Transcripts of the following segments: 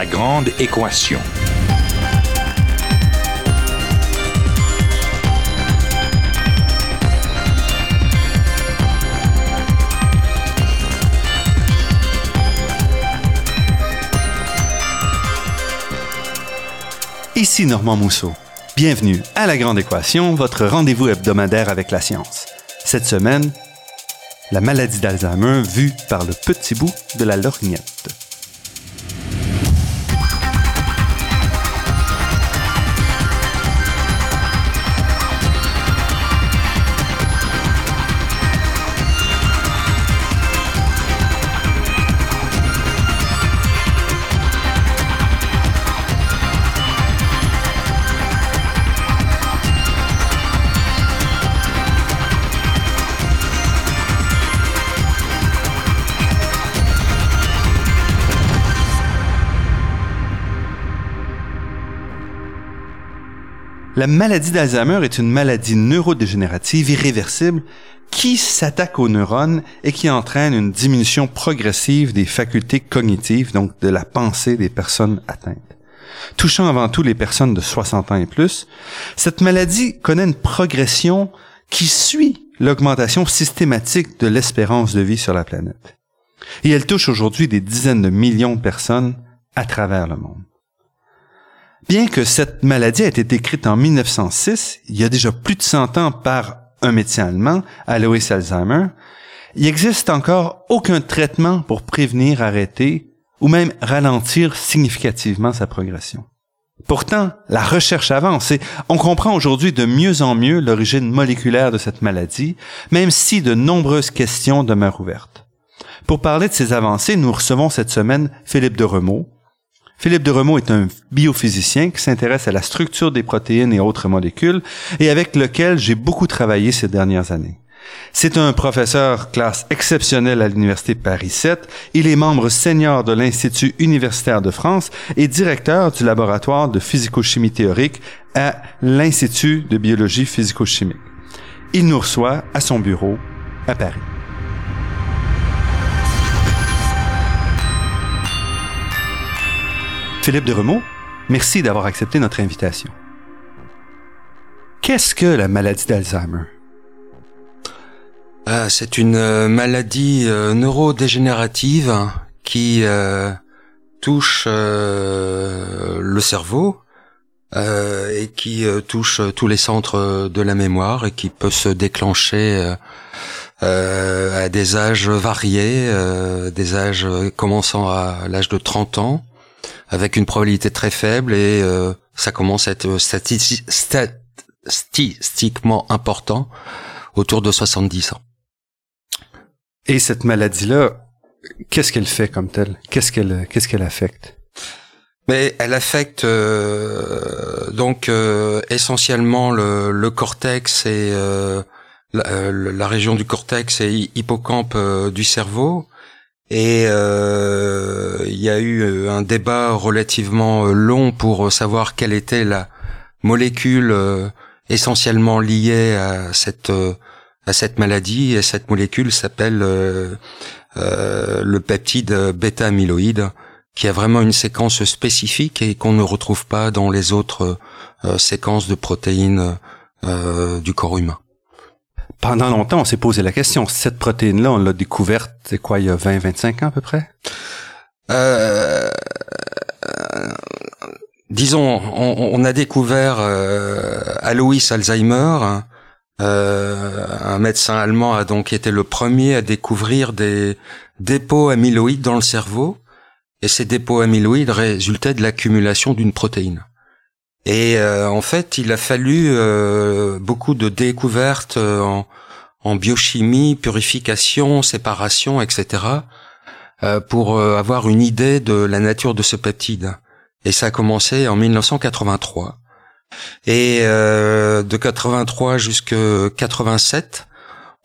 La grande équation. Ici Normand Mousseau. Bienvenue à La Grande Équation, votre rendez-vous hebdomadaire avec la science. Cette semaine, la maladie d'Alzheimer vue par le petit bout de la lorgnette. La maladie d'Alzheimer est une maladie neurodégénérative irréversible qui s'attaque aux neurones et qui entraîne une diminution progressive des facultés cognitives, donc de la pensée des personnes atteintes. Touchant avant tout les personnes de 60 ans et plus, cette maladie connaît une progression qui suit l'augmentation systématique de l'espérance de vie sur la planète. Et elle touche aujourd'hui des dizaines de millions de personnes à travers le monde. Bien que cette maladie ait été décrite en 1906, il y a déjà plus de 100 ans par un médecin allemand, Alois Alzheimer, il n'existe encore aucun traitement pour prévenir, arrêter ou même ralentir significativement sa progression. Pourtant, la recherche avance et on comprend aujourd'hui de mieux en mieux l'origine moléculaire de cette maladie, même si de nombreuses questions demeurent ouvertes. Pour parler de ces avancées, nous recevons cette semaine Philippe de Remaux, Philippe de Remaux est un biophysicien qui s'intéresse à la structure des protéines et autres molécules et avec lequel j'ai beaucoup travaillé ces dernières années. C'est un professeur classe exceptionnel à l'Université Paris 7. Il est membre senior de l'Institut universitaire de France et directeur du laboratoire de physico-chimie théorique à l'Institut de biologie physico-chimique. Il nous reçoit à son bureau à Paris. Philippe de Remaux, merci d'avoir accepté notre invitation. Qu'est-ce que la maladie d'Alzheimer? Ah, c'est une euh, maladie euh, neurodégénérative qui euh, touche le cerveau et qui touche tous les centres de la mémoire et qui peut se déclencher à des âges variés, des âges commençant à l'âge de 30 ans avec une probabilité très faible et euh, ça commence à être statistiquement important autour de 70 ans. Et cette maladie-là, qu'est-ce qu'elle fait comme telle? Qu'est-ce qu'elle qu'est-ce qu'elle affecte? Mais elle affecte euh, donc euh, essentiellement le, le, cortex et la, la, région du cortex et hippocampe du cerveau et euh, il y a eu euh, un débat relativement euh, long pour savoir quelle était la molécule essentiellement liée à cette à cette maladie. Et cette molécule s'appelle le peptide bêta-amyloïde, qui a vraiment une séquence spécifique et qu'on ne retrouve pas dans les autres séquences de protéines du corps humain pendant longtemps, on s'est posé la question. Cette protéine-là, on l'a découverte, c'est quoi, il y a 20, 25 ans à peu près? Euh, disons, on, a découvert euh, Alois Alzheimer. Euh, un médecin allemand a donc été le premier à découvrir des dépôts amyloïdes dans le cerveau. Et ces dépôts amyloïdes résultaient de l'accumulation d'une protéine. Et euh, en fait, il a fallu euh, beaucoup de découvertes euh, en, en, biochimie, purification, séparation, etc., pour avoir une idée de la nature de ce peptide. Et ça a commencé en 1983. Et de 83 jusqu'à 87,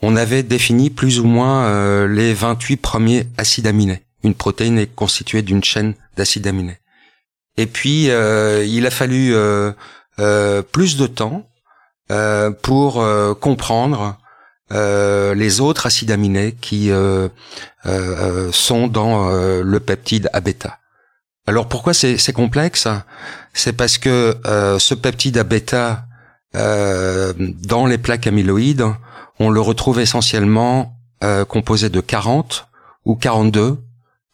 on avait défini plus ou moins les 28 premiers acides aminés. Une protéine est constituée d'une chaîne d'acides aminés. Et puis, euh, il a fallu euh, euh, plus de temps pour comprendre les autres acides aminés qui sont dans le peptide A-bêta. Alors pourquoi c'est complexe? C'est parce que euh, ce peptide euh, dans les plaques amyloïdes, on le retrouve essentiellement euh, composé de 40 ou 42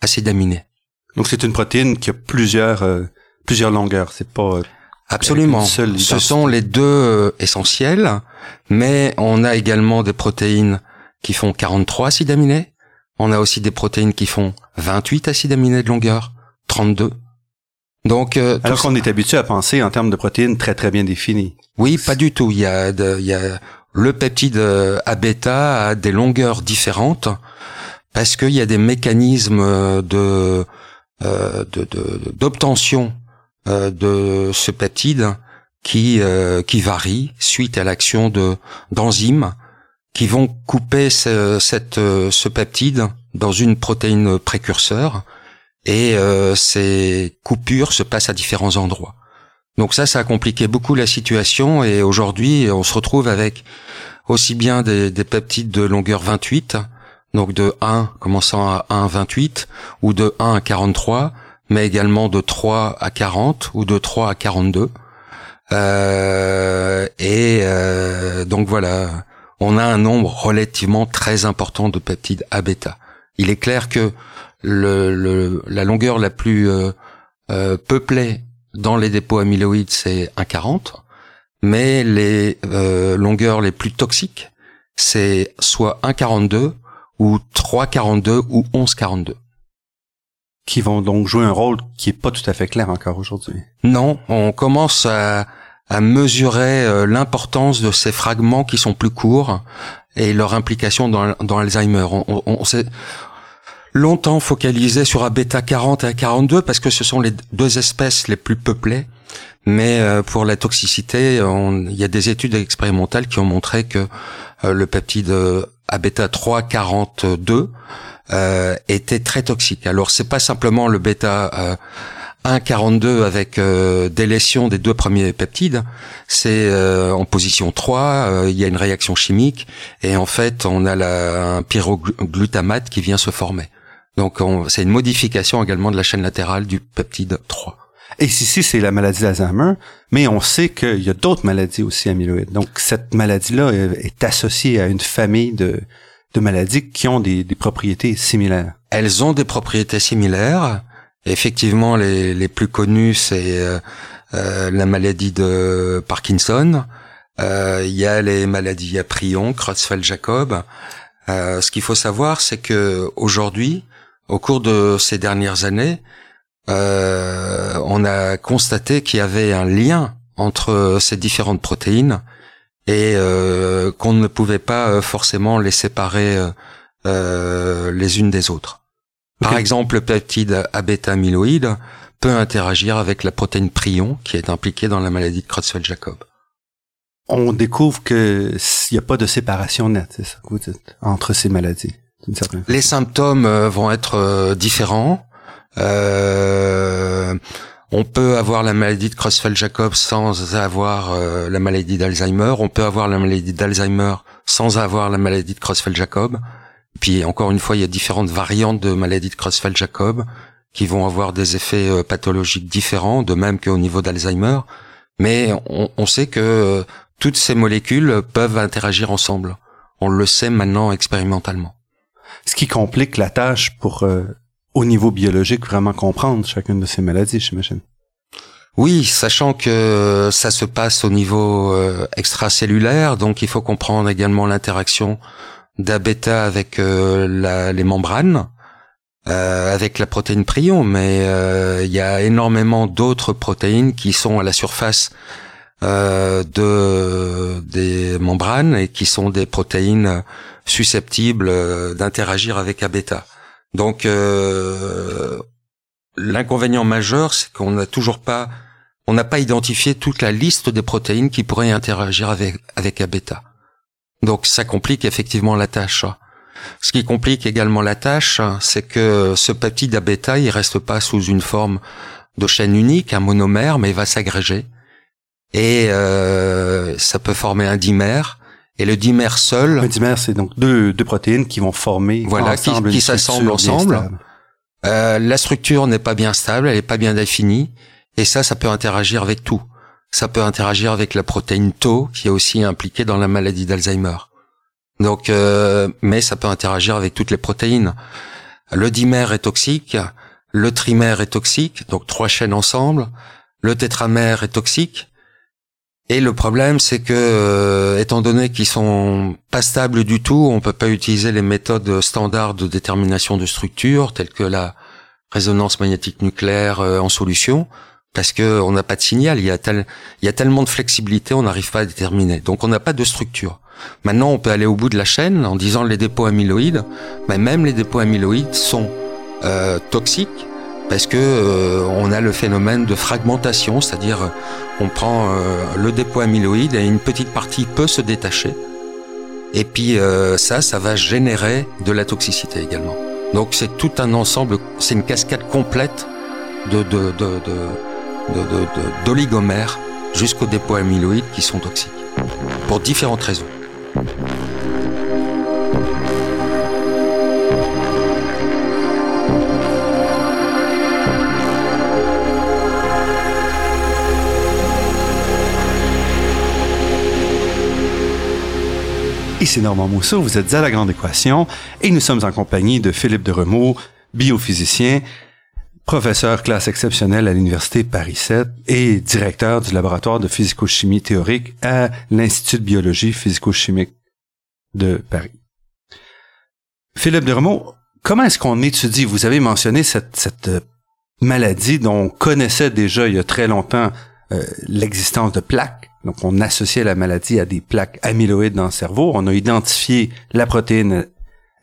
acides aminés. Donc c'est une protéine qui a plusieurs euh, plusieurs longueurs. C'est pas euh, absolument. Ce sont les deux euh, essentiels, mais on a également des protéines qui font 43 acides aminés. On a aussi des protéines qui font 28 acides aminés de longueur, 32. Donc, alors qu'on est habitué à penser en termes de protéines très très bien définies. Oui, pas du tout. Il y a, il y a le peptide A bêta a des longueurs différentes parce qu'il y a des mécanismes de euh, d'obtention de, de, ce peptide qui euh, qui varie suite à l'action de d'enzymes qui vont couper ce, peptide dans une protéine précurseur et euh, ces coupures se passent à différents endroits. Donc ça, ça a compliqué beaucoup la situation et aujourd'hui, on se retrouve avec aussi bien des, des peptides de longueur 28 donc de 1 commençant à 1 28 ou de 1 à 43, mais également de 3 à 40 ou de 3 à 42. Euh, et euh, donc voilà, on a un nombre relativement très important de peptides A bêta. Il est clair que le, la longueur la plus euh, euh peuplée dans les dépôts amyloïdes, c'est 1,40, mais les euh, longueurs les plus toxiques, c'est soit 1,42 ou 3,42 ou 11,42. Qui vont donc jouer un rôle qui est pas tout à fait clair encore aujourd'hui. Non, on commence à, à mesurer euh, l'importance de ces fragments qui sont plus courts et leur implication dans, dans Alzheimer. On, on, s'est longtemps focalisé sur bêta 40 et un 42 parce que ce sont les deux espèces les plus peuplées. Mais euh, pour la toxicité, il y a des études expérimentales qui ont montré que euh, le peptide à bêta 342 euh, était très toxique. Alors c'est pas simplement le bêta euh, 1,42 avec euh, délétion des deux premiers peptides, c'est euh, en position 3, euh, il y a une réaction chimique et en fait on a la, un pyroglutamate qui vient se former. Donc c'est une modification également de la chaîne latérale du peptide 3. Et ici, c'est la maladie d'Alzheimer, mais on sait qu'il y a d'autres maladies aussi amyloïdes. Donc, cette maladie-là est associée à une famille de, maladies qui ont des, propriétés similaires. Elles ont des propriétés similaires. Effectivement, les, plus connues, c'est euh, euh la maladie de Parkinson. Euh, il y a les maladies à prion, Creutzfeldt-Jacob. Euh, ce qu'il faut savoir, c'est que aujourd'hui, au cours de ces dernières années, euh, on a constaté qu'il y avait un lien entre ces différentes protéines et euh, qu'on ne pouvait pas euh, forcément les séparer les unes des autres. Par exemple, le peptide A-bêta-amyloïde peut interagir avec la protéine prion qui est impliquée dans la maladie de Creutzfeldt-Jacob. On découvre qu'il n'y a pas de séparation nette, c'est ça que vous dites, entre ces maladies. Les symptômes vont être différents. Euh, on peut avoir la maladie de Creutzfeldt-Jacob sans avoir euh, la maladie d'Alzheimer. On peut avoir la maladie d'Alzheimer sans avoir la maladie de Creutzfeldt-Jacob. Puis encore une fois, il y a différentes variantes de maladie de Creutzfeldt-Jacob qui vont avoir des effets euh, pathologiques différents, de même qu'au niveau d'Alzheimer. Mais on, on, sait que toutes ces molécules peuvent interagir ensemble. On le sait maintenant expérimentalement. Ce qui complique la tâche pour au niveau biologique vraiment comprendre chacune de ces maladies, j'imagine. Oui, sachant que ça se passe au niveau euh, extracellulaire, donc il faut comprendre également l'interaction d'A-bêta avec euh, les membranes, euh, avec la protéine prion, mais il y a énormément d'autres protéines qui sont à la surface de des membranes et qui sont des protéines susceptibles d'interagir avec A-bêta. Donc euh, l'inconvénient majeur, c'est qu'on n'a toujours pas, on n'a pas identifié toute la liste des protéines qui pourraient interagir avec avec A-bêta. Donc ça complique effectivement la tâche. Ce qui complique également la tâche, c'est que ce peptide A-bêta, il reste pas sous une forme de chaîne unique, un monomère, mais il va s'agréger. Et euh, ça peut former un dimère et le dimère seul. Un dimère, c'est donc deux, deux protéines qui vont former voilà, qui, qui s'assemblent ensemble. la structure n'est pas bien stable, elle n'est pas bien définie, et ça, ça peut interagir avec tout. Ça peut interagir avec la protéine Tau, qui est aussi impliquée dans la maladie d'Alzheimer. Donc, mais ça peut interagir avec toutes les protéines. Le dimère est toxique, le trimère est toxique, donc trois chaînes ensemble. Le tétramère est toxique. Et le problème, c'est que, euh, étant donné qu'ils sont pas stables du tout, on peut pas utiliser les méthodes standards de détermination de structure, telles que la résonance magnétique nucléaire euh, en solution, parce que on n'a pas de signal. Il y a tellement de flexibilité, on n'arrive pas à déterminer. Donc, on n'a pas de structure. Maintenant, on peut aller au bout de la chaîne en disant les dépôts amyloïdes, mais même les dépôts amyloïdes sont euh, toxiques parce que euh, on a le phénomène de fragmentation, c'est-à-dire euh, on prend euh, le dépôt amyloïde et une petite partie peut se détacher. Et puis ça, ça va générer de la toxicité également. Donc c'est tout un ensemble, c'est une cascade complète d'oligomères jusqu'aux dépôts amyloïdes qui sont toxiques, pour différentes raisons. Ici Normand Mousseau, vous êtes à La Grande Équation et nous sommes en compagnie de Philippe de biophysicien, professeur classe exceptionnelle à l'Université Paris 7 et directeur du laboratoire de physico-chimie théorique à l'Institut de biologie physico-chimique de Paris. Philippe de Remaux, comment est-ce qu'on étudie, vous avez mentionné cette, cette euh, maladie dont on connaissait déjà il y a très longtemps euh, l'existence de plaques donc, on associait la maladie à des plaques amyloïdes dans le cerveau. On a identifié la protéine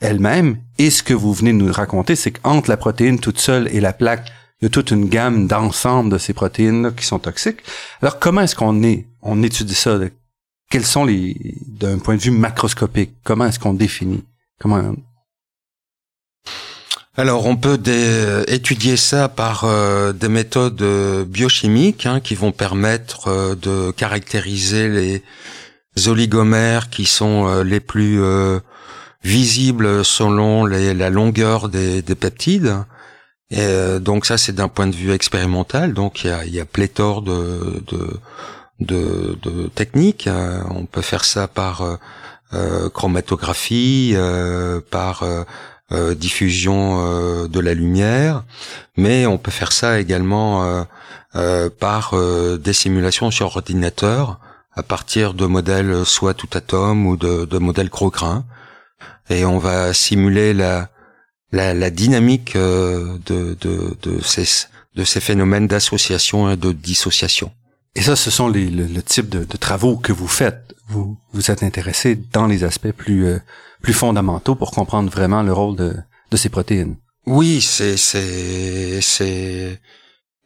elle-même. Et ce que vous venez de nous raconter, c'est qu'entre la protéine toute seule et la plaque, il y a toute une gamme d'ensemble de ces protéines qui sont toxiques. Alors, comment est-ce qu'on est, on étudie ça? Quels sont les, d'un point de vue macroscopique, comment est-ce qu'on définit? Comment, alors on peut étudier ça par euh, des méthodes euh, biochimiques hein, qui vont permettre euh, de caractériser les oligomères qui sont les plus visibles selon la longueur des, peptides. Et donc ça c'est d'un point de vue expérimental. Donc il y a, y pléthore de, de, de, techniques. On peut faire ça par chromatographie, par euh, diffusion euh, de la lumière, mais on peut faire ça également euh, par des simulations sur ordinateur à partir de modèles soit tout atome ou de, modèles gros grains, et on va simuler la la, la dynamique de, de, de, ces, de ces phénomènes d'association et de dissociation. Et ça, ce sont les, le, type de, de, travaux que vous faites. Vous vous êtes intéressé dans les aspects plus plus fondamentaux pour comprendre vraiment le rôle de, de ces protéines. Oui, c'est c'est c'est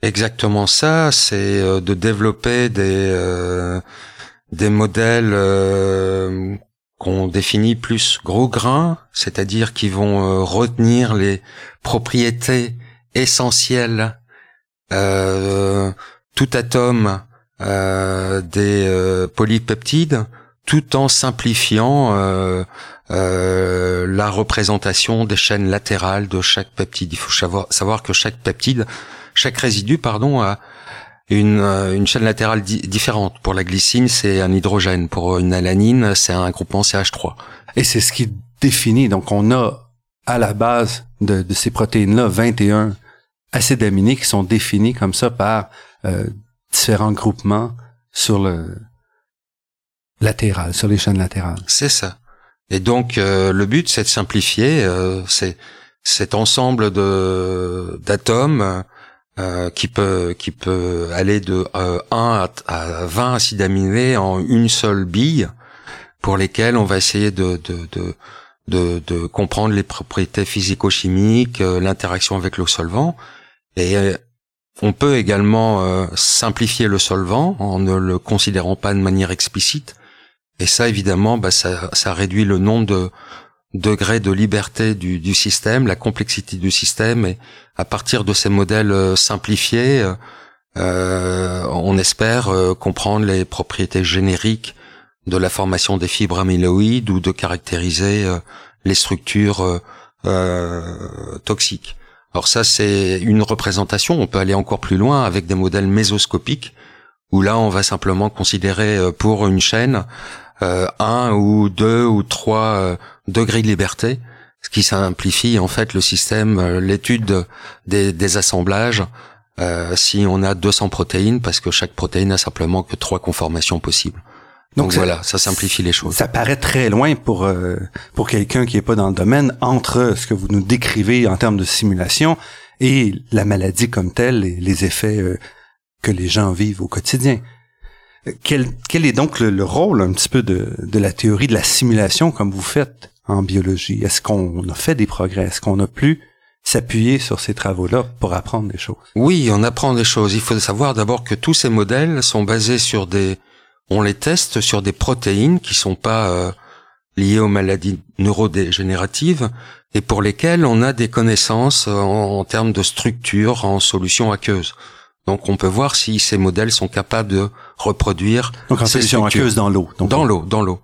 exactement ça. C'est euh, de développer des euh, des modèles euh, qu'on définit plus gros grains, c'est-à-dire qui vont retenir les propriétés essentielles tout atome des polypeptides, tout en simplifiant euh, la représentation des chaînes latérales de chaque peptide. Il faut savoir, que chaque peptide, chaque résidu, pardon, a une, euh, chaîne latérale différente. Pour la glycine, c'est un hydrogène. Pour une alanine, c'est un groupement CH3. Et c'est ce qui définit. Donc, on a à la base de, de ces protéines-là 21 acides aminés qui sont définis comme ça par euh, différents groupements sur le latéral, sur les chaînes latérales. C'est ça. Et donc euh, le but, c'est de simplifier euh, c'est cet ensemble de d'atomes euh, qui peut qui peut aller de 1 à, à 20 acides aminés en une seule bille, pour lesquels on va essayer de de, de de, de comprendre les propriétés physico-chimiques, l'interaction avec le solvant. Et on peut également simplifier le solvant en ne le considérant pas de manière explicite, et ça, évidemment, bah, ça, réduit le nombre de degrés de liberté du, système, la complexité du système. Et à partir de ces modèles euh, simplifiés, euh, euh, on espère euh, comprendre les propriétés génériques de la formation des fibres amyloïdes ou de caractériser les structures toxiques. Alors ça, c'est une représentation. On peut aller encore plus loin avec des modèles mésoscopiques, où là, on va simplement considérer euh, pour une chaîne euh, un ou deux ou trois euh, degrés de liberté, ce qui simplifie en fait le système, l'étude des, des, assemblages. si on a 200 protéines, parce que chaque protéine a simplement que trois conformations possibles. Donc, voilà, ça simplifie les choses. Ça paraît très loin pour euh, pour quelqu'un qui est pas dans le domaine entre ce que vous nous décrivez en termes de simulation et la maladie comme telle et les effets euh, que les gens vivent au quotidien. Quel, quel est donc le, rôle un petit peu de, de la théorie de la simulation comme vous faites en biologie? Est-ce qu'on a fait des progrès? Est-ce qu'on a pu s'appuyer sur ces travaux-là pour apprendre des choses? Oui, on apprend des choses. Il faut savoir d'abord que tous ces modèles sont basés sur des on les teste sur des protéines qui sont pas euh, liées aux maladies neurodégénératives et pour lesquelles on a des connaissances euh, en, termes de structure en solution aqueuse. Donc on peut voir si ces modèles sont capables de reproduire Donc en solution aqueuse dans l'eau. Dans l'eau, dans l'eau.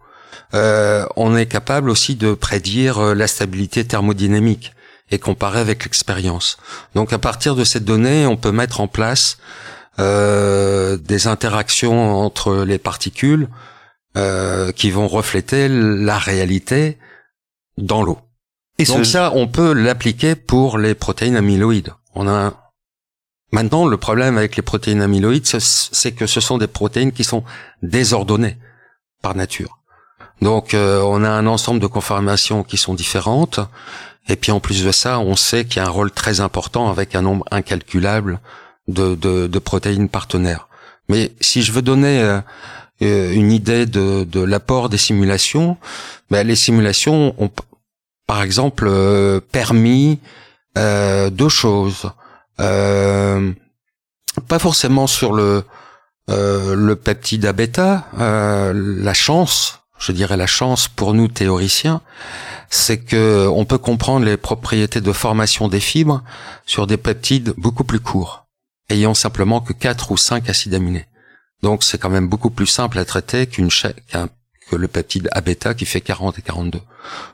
Euh, on est capable aussi de prédire la stabilité thermodynamique et comparer avec l'expérience. Donc à partir de ces données, on peut mettre en place euh, des interactions entre les particules euh, qui vont refléter la réalité dans l'eau. Et Donc ça, on peut l'appliquer pour les protéines amyloïdes. On a maintenant le problème avec les protéines amyloïdes, c'est que ce sont des protéines qui sont désordonnées par nature. Donc euh, on a un ensemble de conformations qui sont différentes. Et puis en plus de ça, on sait qu'il y a un rôle très important avec un nombre incalculable de, protéines partenaires. Mais si je veux donner euh, euh, une idée de, l'apport des simulations, ben les simulations ont, par exemple, euh, permis deux choses. pas forcément sur le le peptide bêta, la chance, je dirais la chance pour nous théoriciens, c'est que on peut comprendre les propriétés de formation des fibres sur des peptides beaucoup plus courts ayant simplement que 4 ou 5 acides aminés. Donc c'est quand même beaucoup plus simple à traiter qu'une qu'un que le peptide A-bêta qui fait 40 et 42.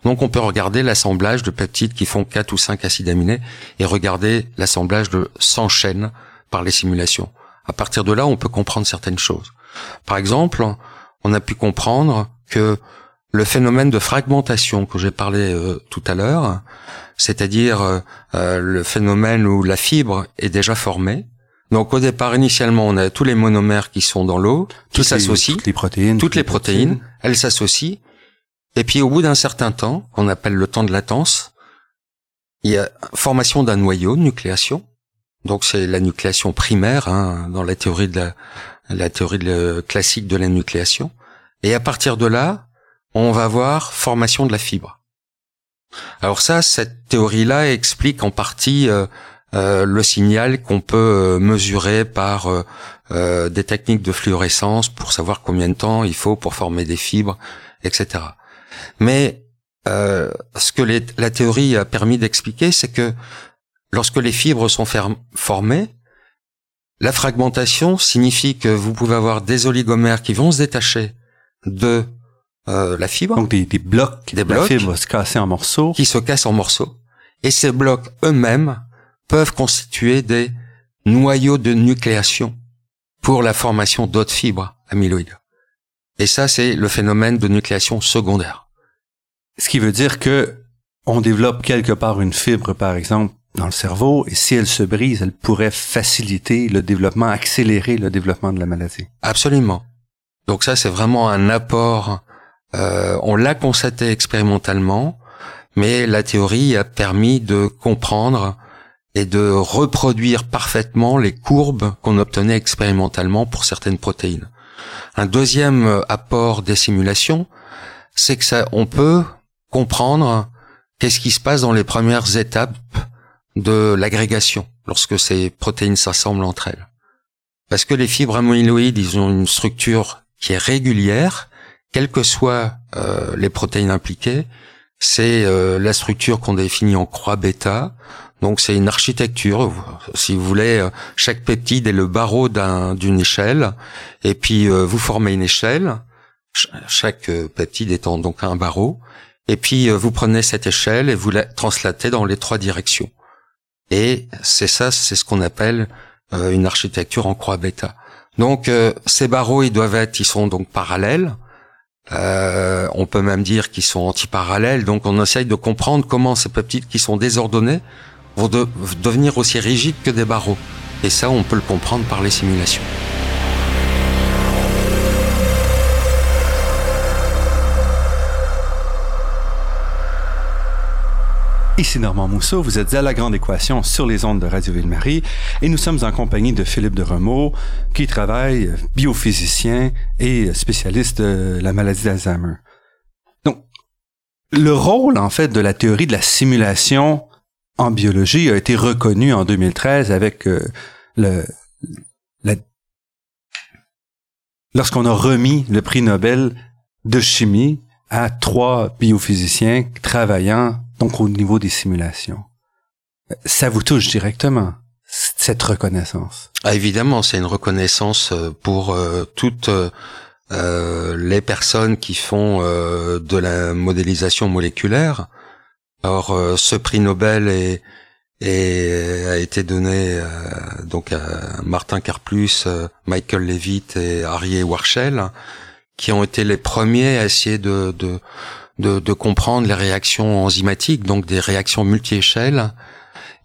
Donc on peut regarder l'assemblage de peptides qui font 4 ou 5 acides aminés et regarder l'assemblage de 100 chaînes par les simulations. À partir de là, on peut comprendre certaines choses. Par exemple, on a pu comprendre que le phénomène de fragmentation que j'ai parlé euh, tout à l'heure, c'est-à-dire euh, euh, le phénomène où la fibre est déjà formée, donc au départ, initialement, on a tous les monomères qui sont dans l'eau, qui s'associent. Toutes les protéines. Toutes les protéines, elles s'associent. Et puis au bout d'un certain temps, qu'on appelle le temps de latence, il y a formation d'un noyau, nucléation. Donc c'est la nucléation primaire hein, dans la théorie de la, la théorie de classique de la nucléation. Et à partir de là, on va voir formation de la fibre. Alors ça, cette théorie-là explique en partie euh, euh, le signal qu'on peut euh, mesurer par euh, des techniques de fluorescence pour savoir combien de temps il faut pour former des fibres, etc. Mais ce que la théorie a permis d'expliquer, c'est que lorsque les fibres sont formées, la fragmentation signifie que vous pouvez avoir des oligomères qui vont se détacher de la fibre. Donc des, blocs, des blocs, la fibre se casser en morceaux. Qui se cassent en morceaux. Et ces blocs eux-mêmes peuvent constituer des noyaux de nucléation pour la formation d'autres fibres amyloïdes. Et ça, c'est le phénomène de nucléation secondaire. Ce qui veut dire que on développe quelque part une fibre, par exemple, dans le cerveau, et si elle se brise, elle pourrait faciliter le développement, accélérer le développement de la maladie. Absolument. Donc ça, c'est vraiment un apport. Euh, on l'a constaté expérimentalement, mais la théorie a permis de comprendre et de reproduire parfaitement les courbes qu'on obtenait expérimentalement pour certaines protéines. Un deuxième apport des simulations, c'est que ça, on peut comprendre qu'est-ce qui se passe dans les premières étapes de l'agrégation lorsque ces protéines s'assemblent entre elles. Parce que les fibres amyloïdes, ils ont une structure qui est régulière, quelles que soient euh, les protéines impliquées. C'est euh, la structure qu'on définit en croix bêta. Donc c'est une architecture, si vous voulez, euh, chaque peptide est le barreau d'une échelle, et puis euh, vous formez une échelle, chaque peptide étant donc un barreau, et puis vous prenez cette échelle et vous la translatez dans les trois directions. Et c'est ça, c'est ce qu'on appelle une architecture en croix bêta. Donc ces barreaux, ils doivent être, ils sont donc parallèles. Euh, on peut même dire qu'ils sont antiparallèles. Donc on essaye de comprendre comment ces peptides qui sont désordonnés vont devenir aussi rigides que des barreaux. Et ça, on peut le comprendre par les simulations. Ici Normand Mousseau, vous êtes à La Grande Équation sur les ondes de Radio Ville-Marie et nous sommes en compagnie de Philippe de Remeaux qui travaille biophysicien et spécialiste de la maladie d'Alzheimer. Donc, le rôle en fait de la théorie de la simulation en biologie a été reconnu en 2013 avec euh, le lorsqu'on a remis le prix Nobel de chimie à trois biophysiciens travaillant donc au niveau des simulations. Ça vous touche directement, cette reconnaissance? Ah, évidemment, c'est une reconnaissance euh, pour euh, toutes euh, les personnes qui font de la modélisation moléculaire. Or, ce prix Nobel est, a été donné donc à Martin Karplus, Michael Levitt et Harry Warshell, qui ont été les premiers à essayer de, de de, comprendre les réactions enzymatiques, donc des réactions multi-échelles.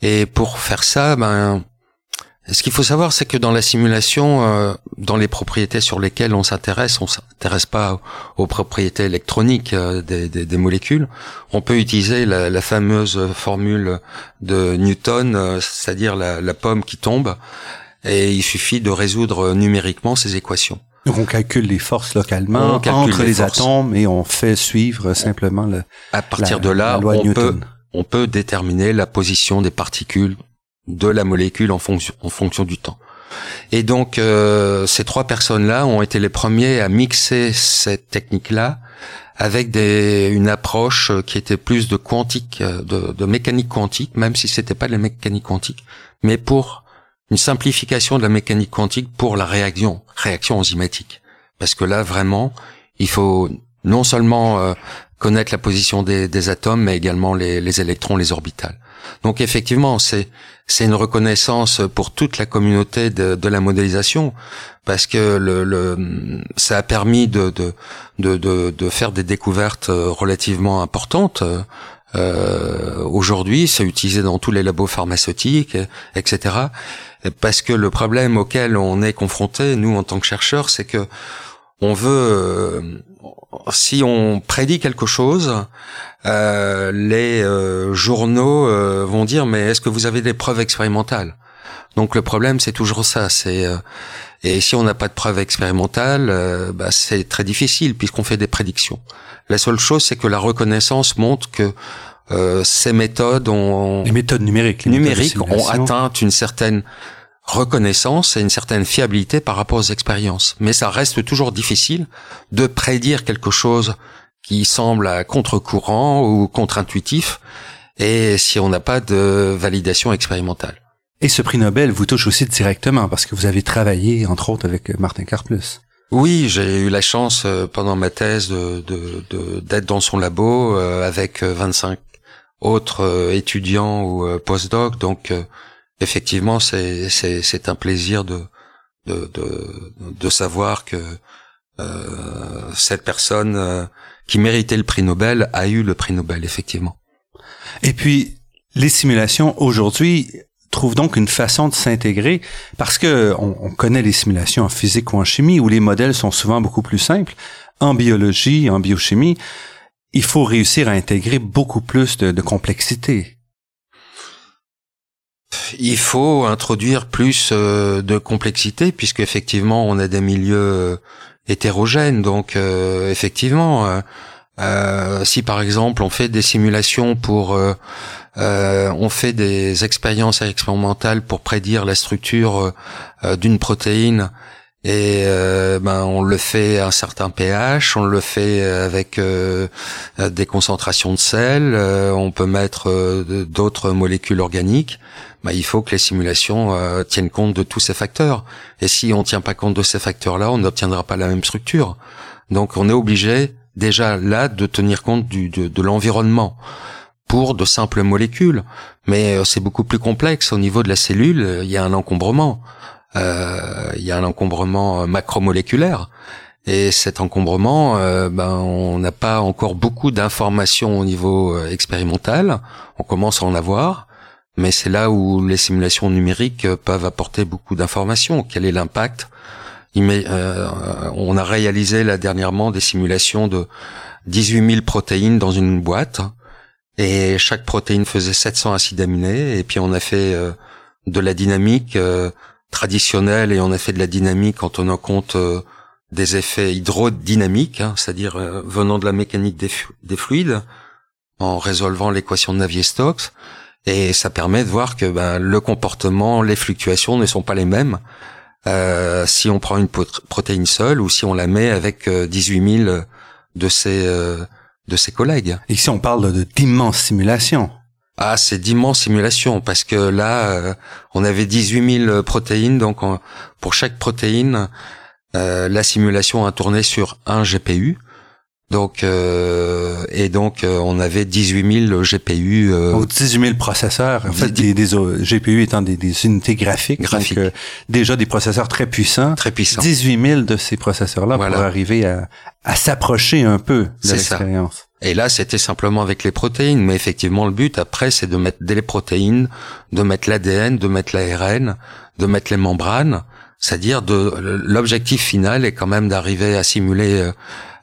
Et pour faire ça, ben, ce qu'il faut savoir, c'est que dans la simulation, euh, dans les propriétés sur lesquelles on s'intéresse, on s'intéresse pas aux propriétés électroniques euh, des, molécules. On peut utiliser la, fameuse formule de Newton, euh, c'est-à-dire la, la pomme qui tombe, et il suffit de résoudre numériquement ces équations. Donc on calcule les forces localement entre les, atomes et on fait suivre simplement le. À partir de là, on peut on peut déterminer la position des particules de la molécule en fonction en fonction du temps. Et donc euh, ces trois personnes-là ont été les premiers à mixer cette technique-là avec des, une approche qui était plus de quantique, de, de mécanique quantique, même si c'était pas de la mécanique quantique, mais pour une simplification de la mécanique quantique pour la réaction, réaction enzymatique. Parce que là, vraiment, il faut non seulement euh, connaître la position des, atomes, mais également les, électrons, les orbitales. Donc effectivement, c'est c'est une reconnaissance pour toute la communauté de, la modélisation, parce que le, ça a permis de de, de de faire des découvertes relativement importantes. Euh, Aujourd'hui, c'est utilisé dans tous les labos pharmaceutiques, etc parce que le problème auquel on est confronté, nous en tant que chercheurs, c'est que on veut, euh, si on prédit quelque chose, euh, les euh, journaux vont dire mais est-ce que vous avez des preuves expérimentales? Donc le problème c'est toujours ça, c'est et si on n'a pas de preuves expérimentales, bah, c'est très difficile puisqu'on fait des prédictions. La seule chose c'est que la reconnaissance montre que ces méthodes ont les méthodes numériques, numériques ont atteint une certaine reconnaissance et une certaine fiabilité par rapport aux expériences. Mais ça reste toujours difficile de prédire quelque chose qui semble à contre-courant ou contre-intuitif et si on n'a pas de validation expérimentale. Et ce prix Nobel vous touche aussi directement parce que vous avez travaillé entre autres avec Martin Karplus. Oui, j'ai eu la chance euh, pendant ma thèse de, d'être dans son labo euh, avec 25 autres euh, étudiants ou postdocs, donc effectivement, c'est c'est un plaisir de de de, de savoir que euh, cette personne euh, qui méritait le prix Nobel a eu le prix Nobel effectivement. Et puis les simulations aujourd'hui trouvent donc une façon de s'intégrer parce que on, on, connaît les simulations en physique ou en chimie où les modèles sont souvent beaucoup plus simples. En biologie, en biochimie, il faut réussir à intégrer beaucoup plus de, complexité il faut introduire plus euh, de complexité puisque effectivement on a des milieux euh, hétérogènes. Donc euh, effectivement, si par exemple on fait des simulations pour, on fait des expériences expérimentales pour prédire la structure d'une protéine et euh, ben on le fait à un certain pH, on le fait avec euh, des concentrations de sel, euh, on peut mettre d'autres molécules organiques. Ben, il faut que les simulations tiennent compte de tous ces facteurs. Et si on tient pas compte de ces facteurs-là, on n'obtiendra pas la même structure. Donc on est obligé déjà là de tenir compte de l'environnement. Pour de simples molécules, mais c'est beaucoup plus complexe. Au niveau de la cellule, il y a un encombrement, euh, il y a un encombrement macromoléculaire. Et cet encombrement, ben, on n'a pas encore beaucoup d'informations au niveau expérimental. On commence à en avoir, mais c'est là où les simulations numériques peuvent apporter beaucoup d'informations. Quel est l'impact? Euh, On a réalisé là dernièrement des simulations de 18 000 protéines dans une boîte, et chaque protéine faisait 700 acides aminés, et puis on a fait euh, de la dynamique euh, traditionnelle, et on a fait de la dynamique en tenant compte des effets hydrodynamiques, hein, c'est-à-dire venant de la mécanique des, des fluides, en résolvant l'équation de Navier-Stokes. Et ça permet de voir que ben, le comportement, les fluctuations ne sont pas les mêmes euh, si on prend une protéine seule ou si on la met avec 18 euh, 000 de euh, de ses collègues. Et si on parle de d'immenses simulations. Ah, c'est d'immenses simulations parce que là, euh, on avait 18 000 protéines, donc pour chaque protéine, la simulation a tourné sur un GPU. Donc euh, et donc euh, on avait 18 000 GPU. Euh, oh, 18 000 processeurs. En fait, des, des, GPU étant des, des unités graphiques. Graphiques. Donc, déjà des processeurs très puissants. Très puissants. 18 000 de ces processeurs-là pour arriver à, à s'approcher un peu de l'expérience. Et là, c'était simplement avec les protéines, mais effectivement, le but après, c'est de mettre des protéines, de mettre l'ADN, de mettre l'ARN, de mettre les membranes. C'est-à-dire de l'objectif final est quand même d'arriver à simuler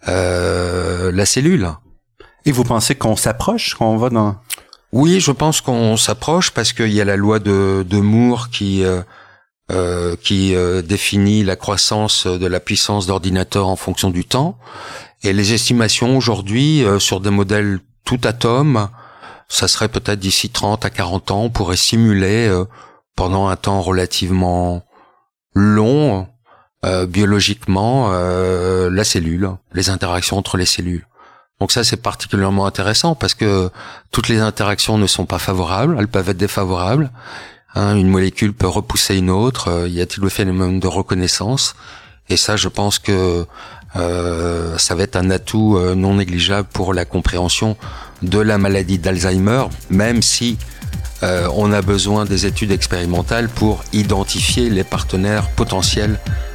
euh, la cellule. Et vous pensez qu'on s'approche, qu'on va dans... Oui, je pense qu'on s'approche parce qu'il y a la loi de, de Moore qui euh, euh, qui euh, définit la croissance de la puissance d'ordinateur en fonction du temps. Et les estimations aujourd'hui euh, sur des modèles tout atomes, ça serait peut-être d'ici 30 à 40 ans, on pourrait simuler pendant un temps relativement long euh, biologiquement euh, la cellule, les interactions entre les cellules. Donc ça c'est particulièrement intéressant parce que toutes les interactions ne sont pas favorables, elles peuvent être défavorables. Hein, une molécule peut repousser une autre. Euh, y a-t-il le phénomène de reconnaissance? Et ça, je pense que euh, ça va être un atout non négligeable pour la compréhension de la maladie d'Alzheimer, même si euh, on a besoin des études expérimentales pour identifier les partenaires potentiels euh,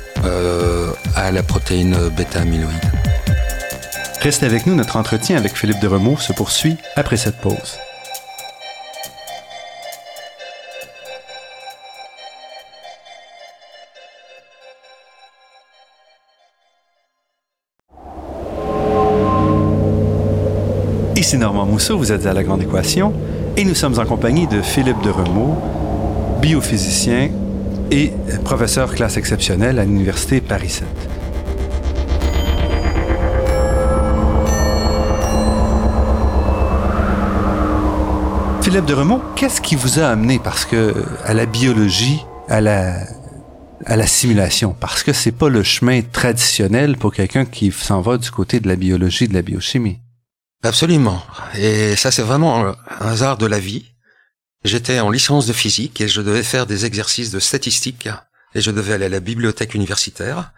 à la protéine bêta-amyloïde. Restez avec nous, notre entretien avec Philippe de Remaux se poursuit après cette pause. Ici Normand Mousseau, vous êtes à La Grande Équation et nous sommes en compagnie de Philippe de Remaux, biophysicien et professeur classe exceptionnelle à l'Université Paris 7. Philippe de Remont, qu'est-ce qui vous a amené parce que à la biologie, à la à la simulation? Parce que c'est pas le chemin traditionnel pour quelqu'un qui s'en va du côté de la biologie, de la biochimie. Absolument. Et ça c'est vraiment un hasard de la vie. J'étais en licence de physique et je devais faire des exercices de statistique et je devais aller à la bibliothèque universitaire.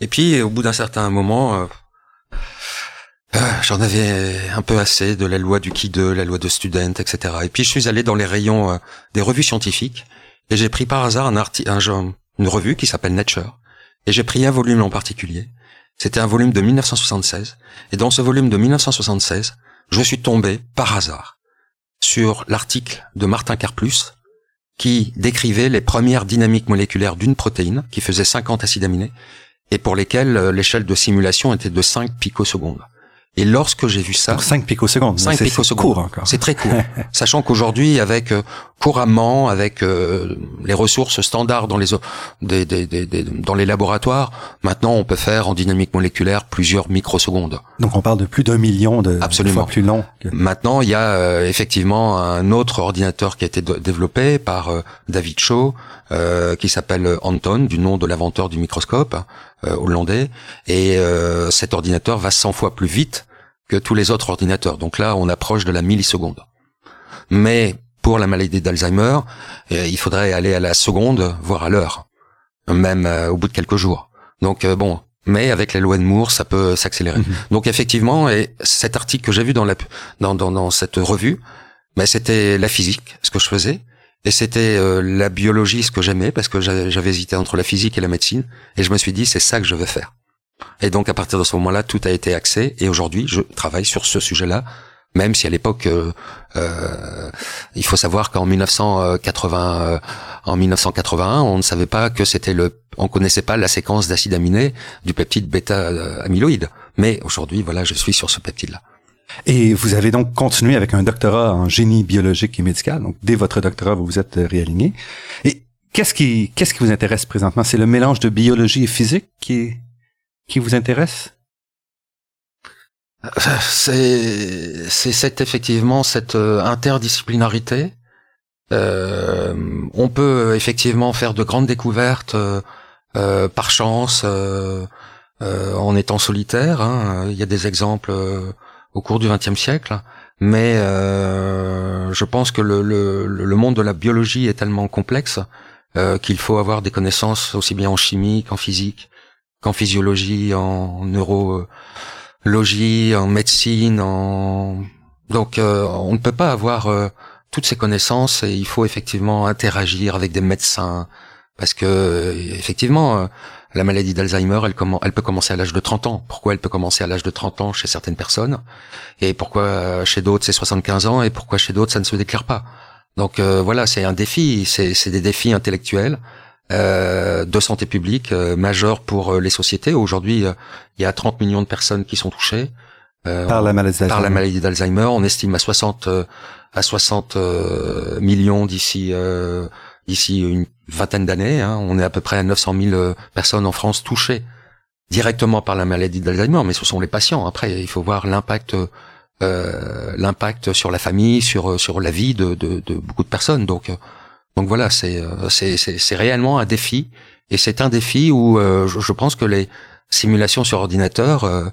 Et puis, au bout d'un certain moment, euh, euh, j'en avais un peu assez de la loi du qui 2, la loi de student, etc. Et puis, je suis allé dans les rayons euh, des revues scientifiques et j'ai pris par hasard un une revue qui s'appelle Nature. Et j'ai pris un volume en particulier. C'était un volume de 1976. Et dans ce volume de 1976, je suis tombé par hasard sur l'article de Martin Karplus qui décrivait les premières dynamiques moléculaires d'une protéine qui faisait 50 acides aminés et pour lesquelles euh, l'échelle de simulation était de 5 picosecondes. Et lorsque j'ai vu ça, 5 picosecondes, 5 picosecondes, c'est très court. Sachant qu'aujourd'hui, avec euh, couramment, avec euh, les ressources standards dans les des, des, des, dans les laboratoires, maintenant on peut faire en dynamique moléculaire plusieurs microsecondes. Donc on parle de plus d'un million de Absolument. fois plus long. Maintenant, il y a euh, effectivement un autre ordinateur qui a été développé par David Shaw, qui s'appelle Anton, du nom de l'inventeur du microscope, euh, hollandais, et euh, cet ordinateur va 100 fois plus vite que tous les autres ordinateurs. Donc là, on approche de la milliseconde. Mais pour la maladie d'Alzheimer, euh, il faudrait aller à la seconde, voire à l'heure, même au bout de quelques jours. Donc bon, mais avec les lois de Moore, ça peut s'accélérer. Mhm. Donc effectivement, et cet article que j'ai vu dans, la, dans, dans, dans cette revue Mais c'était la physique, ce que je faisais, et c'était euh, la biologie, ce que j'aimais, parce que j'avais hésité entre la physique et la médecine, et je me suis dit, c'est ça que je veux faire. Et donc à partir de ce moment-là, tout a été axé, et aujourd'hui, je travaille sur ce sujet-là, même si à l'époque, euh, euh, il faut savoir qu'en 1980, en 1981, on ne savait pas que c'était le, on connaissait pas la séquence d'acides aminés du peptide bêta amyloïde. Mais aujourd'hui, voilà, je suis sur ce peptide-là. Et vous avez donc continué avec un doctorat en génie biologique et médical. Donc, dès votre doctorat, vous vous êtes réaligné. Et qu'est-ce qui, qu'est-ce qui vous intéresse présentement? C'est le mélange de biologie et physique qui, qui vous intéresse? C'est, effectivement, cette euh, interdisciplinarité. Euh, on peut effectivement faire de grandes découvertes euh, par chance, en étant solitaire. Hein. Il y a des exemples au cours du XXe siècle. Mais je pense que le, le, monde de la biologie est tellement complexe qu'il faut avoir des connaissances aussi bien en chimie qu'en physique, qu'en physiologie, en neurologie, en médecine. En... Donc euh, on ne peut pas avoir euh, toutes ces connaissances et il faut effectivement interagir avec des médecins parce que effectivement la maladie d'Alzheimer, elle, elle, peut commencer à l'âge de 30 ans. Pourquoi elle peut commencer à l'âge de 30 ans chez certaines personnes Et pourquoi euh, chez d'autres c'est 75 ans Et pourquoi chez d'autres ça ne se déclare pas? Donc euh, voilà, c'est un défi, c'est des défis intellectuels euh, de santé publique euh, majeurs pour les sociétés. Aujourd'hui, il y a 30 millions de personnes qui sont touchées par la maladie par la maladie d'Alzheimer. On estime à 60 à 60 millions d'ici d'ici une vingtaine d'années. Hein, on est à peu près à 900 000 euh, personnes en France touchées directement par la maladie d'Alzheimer, mais ce sont les patients. Après, il faut voir l'impact euh, l'impact sur la famille, sur sur la vie de, de, de beaucoup de personnes. Donc donc voilà, c'est euh, c'est c'est réellement un défi et c'est un défi où euh, je, je, pense que les simulations sur ordinateur,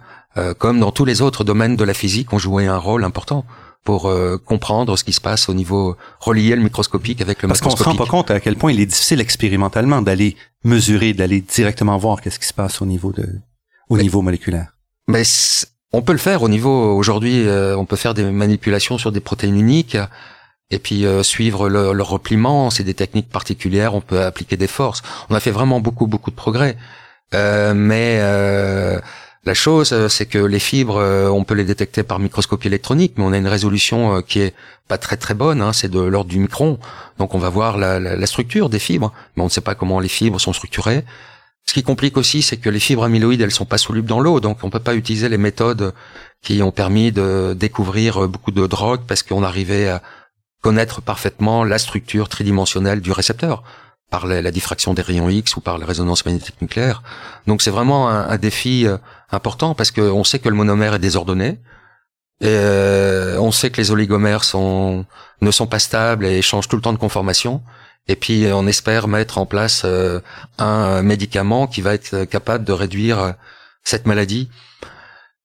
comme dans tous les autres domaines de la physique, ont joué un rôle important pour euh, comprendre ce qui se passe au niveau relié le microscopique avec le Parce macroscopique. Parce qu'on se rend pas compte à quel point il est difficile expérimentalement d'aller mesurer, d'aller directement voir qu'est-ce qui se passe au niveau de, au niveau moléculaire. Mais on peut le faire au niveau aujourd'hui, euh, on peut faire des manipulations sur des protéines uniques et puis euh, suivre leur le repliement. C'est des techniques particulières. On peut appliquer des forces. On a fait vraiment beaucoup beaucoup de progrès, mais la chose, euh, c'est que les fibres, euh, on peut les détecter par microscopie électronique, mais on a une résolution euh, qui est pas très très bonne. Hein, c'est de l'ordre du micron. Donc on va voir la, structure des fibres, mais on ne sait pas comment les fibres sont structurées. Ce qui complique aussi, c'est que les fibres amyloïdes, elles sont pas solubles dans l'eau, donc on peut pas utiliser les méthodes qui ont permis de découvrir beaucoup de drogues parce qu'on arrivait à connaître parfaitement la structure tridimensionnelle du récepteur par la, diffraction des rayons X ou par la résonance magnétique nucléaire. Donc c'est vraiment un, défi euh, important parce qu'on sait que le monomère est désordonné. Euh, on sait que les oligomères sont ne sont pas stables et changent tout le temps de conformation. Et puis on espère mettre en place euh, un médicament qui va être capable de réduire cette maladie.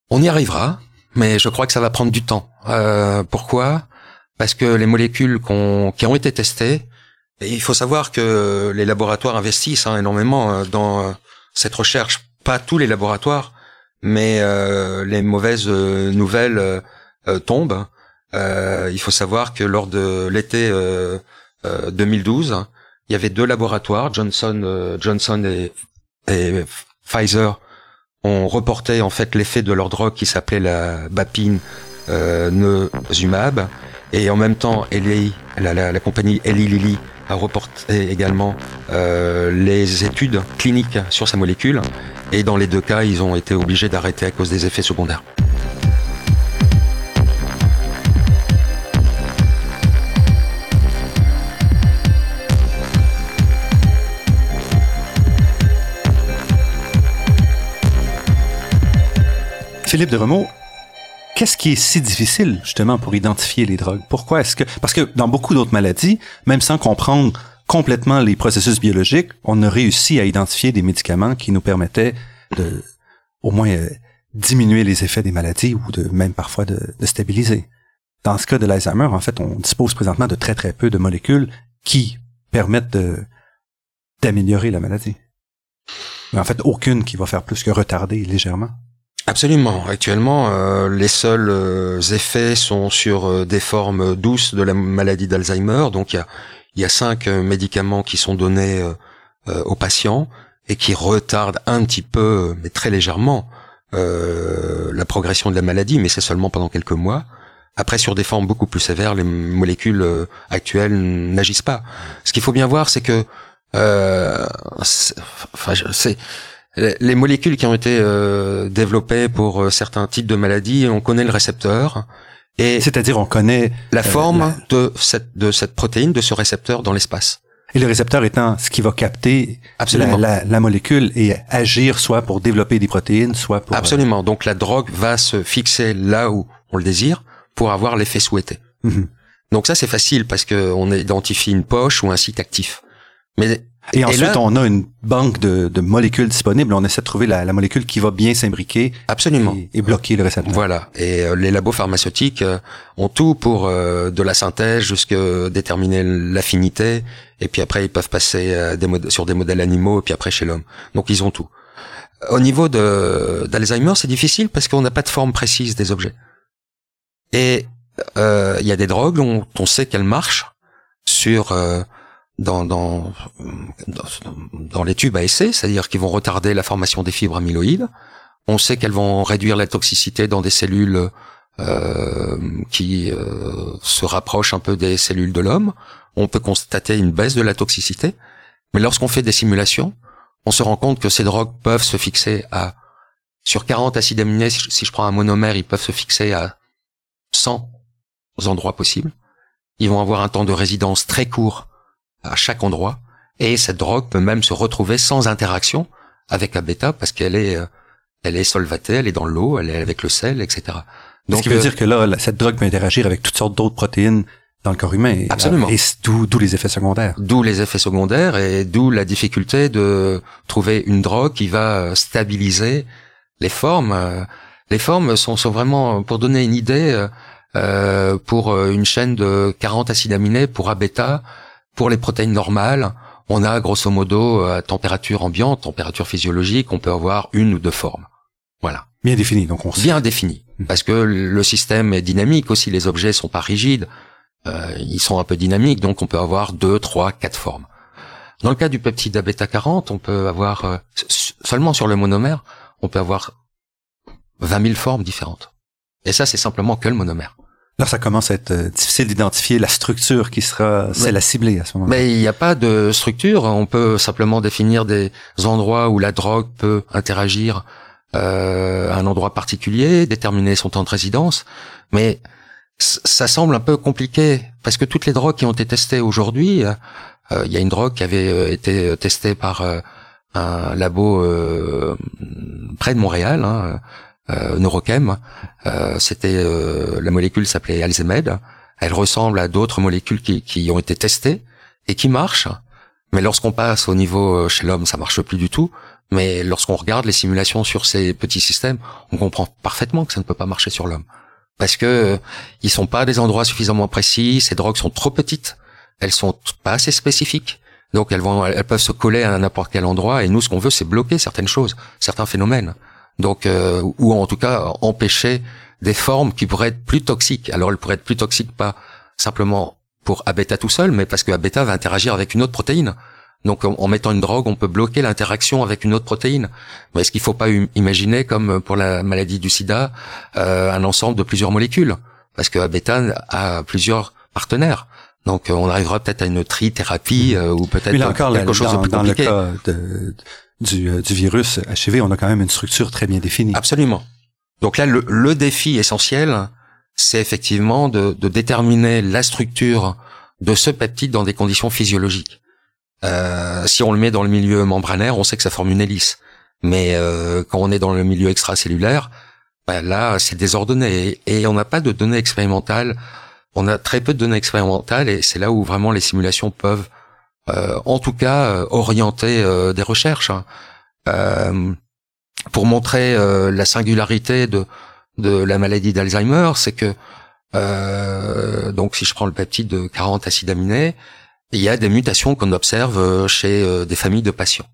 On y arrivera, mais je crois que ça va prendre du temps. pourquoi? Parce que les molécules qui ont été testées il faut savoir que les laboratoires investissent hein, énormément euh, dans euh, cette recherche. Pas tous les laboratoires, mais euh, les mauvaises nouvelles tombent. il faut savoir que lors de l'été 2012, il y avait deux laboratoires, Johnson, Johnson et, et, Pfizer, ont reporté en fait l'effet de leur drogue qui s'appelait la bapine euh, Neuzumab, et en même temps, la, la compagnie Eli Lilly a reporté également euh, les études cliniques sur sa molécule. Et dans les deux cas, ils ont été obligés d'arrêter à cause des effets secondaires. Philippe de Remaux, Qu'est-ce qui est si difficile justement pour identifier les drogues? Pourquoi est-ce que parce que dans beaucoup d'autres maladies, même sans comprendre complètement les processus biologiques, on a réussi à identifier des médicaments qui nous permettaient de au moins euh, diminuer les effets des maladies ou de même parfois de, stabiliser. Dans ce cas de l'Alzheimer, en fait, on dispose présentement de très très peu de molécules qui permettent d'améliorer la maladie. Mais en fait, aucune qui va faire plus que retarder légèrement. Absolument. Actuellement, euh, les seuls euh, effets sont sur euh, des formes douces de la maladie d'Alzheimer. Donc, il y a, y a cinq médicaments qui sont donnés aux patients et qui retardent un petit peu, mais très légèrement, la progression de la maladie, mais c'est seulement pendant quelques mois. Après, sur des formes beaucoup plus sévères, les molécules actuelles n'agissent pas. Ce qu'il faut bien voir, c'est que, enfin, c'est les molécules qui ont été euh, développées pour euh, certains types de maladies, on connaît le récepteur. Et c'est-à-dire on connaît la euh, forme de cette de cette protéine, de ce récepteur dans l'espace. Et le récepteur étant ce qui va capter la, la, molécule et agir soit pour développer des protéines, soit pour... Absolument. Donc la drogue va se fixer là où on le désire pour avoir l'effet souhaité. Mhm. Donc ça c'est facile parce que on identifie une poche ou un site actif. Mais et ensuite, on a une banque de, de, molécules disponibles. On essaie de trouver la, la molécule qui va bien s'imbriquer. Absolument. Et, bloquer le récepteur. Voilà. Et euh, les labos pharmaceutiques euh, ont tout pour euh, de la synthèse jusqu'à déterminer l'affinité. Et puis après, ils peuvent passer des sur des modèles animaux et puis après chez l'homme. Donc, ils ont tout. Au niveau de d'Alzheimer, c'est difficile parce qu'on n'a pas de forme précise des objets. Et il y a des drogues dont on sait qu'elles marchent sur dans, dans, dans, les tubes à essai, c'est-à-dire qu'ils vont retarder la formation des fibres amyloïdes. On sait qu'elles vont réduire la toxicité dans des cellules euh, qui euh, se rapprochent un peu des cellules de l'homme. On peut constater une baisse de la toxicité, mais lorsqu'on fait des simulations, on se rend compte que ces drogues peuvent se fixer à sur 40 acides aminés, si je prends un monomère, ils peuvent se fixer à 100 endroits possibles. Ils vont avoir un temps de résidence très court à chaque endroit. Et cette drogue peut même se retrouver sans interaction avec la bêta parce qu'elle est, euh, elle est solvatée, elle est dans l'eau, elle est avec le sel, etc. Donc, Ce qui veut euh, dire que là, cette drogue peut interagir avec toutes sortes d'autres protéines dans le corps humain. Absolument. Et d'où les effets secondaires. D'où les effets secondaires et d'où la difficulté de trouver une drogue qui va euh, stabiliser les formes. Les formes sont, sont vraiment, pour donner une idée, euh, pour une chaîne de 40 acides aminés, pour A bêta, pour les protéines normales, on a grosso modo à température ambiante, température physiologique, on peut avoir une ou deux formes. Voilà. Bien défini, donc on sait. Bien défini, hmm. parce que le système est dynamique aussi. Les objets sont pas rigides, euh, ils sont un peu dynamiques, donc on peut avoir deux, trois, quatre formes. Dans le cas du peptide bêta 40, on peut avoir euh, seulement sur le monomère, on peut avoir 20 000 formes différentes. Et ça, c'est simplement que le monomère. Là, ça commence à être euh, difficile d'identifier la structure qui sera celle à cibler à ce moment-là. Mais il n'y a pas de structure. On peut simplement définir des endroits où la drogue peut interagir euh, à un endroit particulier, déterminer son temps de résidence. Mais ça semble un peu compliqué parce que toutes les drogues qui ont été testées aujourd'hui, euh, il y a une drogue qui avait été testée par un labo près de Montréal. Hein, euh, Neurochem. Euh, c'était euh, la molécule s'appelait Alzheimer. Elle ressemble à d'autres molécules qui, qui ont été testées et qui marchent. Mais lorsqu'on passe au niveau euh, chez l'homme, ça marche plus du tout. Mais lorsqu'on regarde les simulations sur ces petits systèmes, on comprend parfaitement que ça ne peut pas marcher sur l'homme. Parce que ils sont pas à des endroits suffisamment précis, ces drogues sont trop petites, elles sont pas assez spécifiques. Donc elles vont, elles peuvent se coller à n'importe quel endroit. Et nous, ce qu'on veut, c'est bloquer certaines choses, certains phénomènes donc euh, ou en tout cas empêcher des formes qui pourraient être plus toxiques. Alors elles pourraient être plus toxiques pas simplement pour A-bêta tout seul, mais parce que A-bêta va interagir avec une autre protéine. Donc en, mettant une drogue, on peut bloquer l'interaction avec une autre protéine. Mais est-ce qu'il ne faut pas imaginer, comme pour la maladie du sida, euh, un ensemble de plusieurs molécules? Parce que A-bêta a plusieurs partenaires. Donc on arrivera peut-être à une trithérapie euh, ou peut-être quelque chose de plus compliqué. Dans le cas de, du, euh, du virus HIV, on a quand même une structure très bien définie. Absolument. Donc là, le, le défi essentiel, c'est effectivement de, de, déterminer la structure de ce peptide dans des conditions physiologiques. Euh, si on le met dans le milieu membranaire, on sait que ça forme une hélice. Mais euh, quand on est dans le milieu extracellulaire, ben là, c'est désordonné. Et, on n'a pas de données expérimentales. On a très peu de données expérimentales, et c'est là où vraiment les simulations peuvent en tout cas euh, orienter euh, des recherches hein. pour montrer la singularité de de la maladie d'Alzheimer, c'est que donc si je prends le peptide de 40 acides aminés, il y a des mutations qu'on observe chez des familles de patients.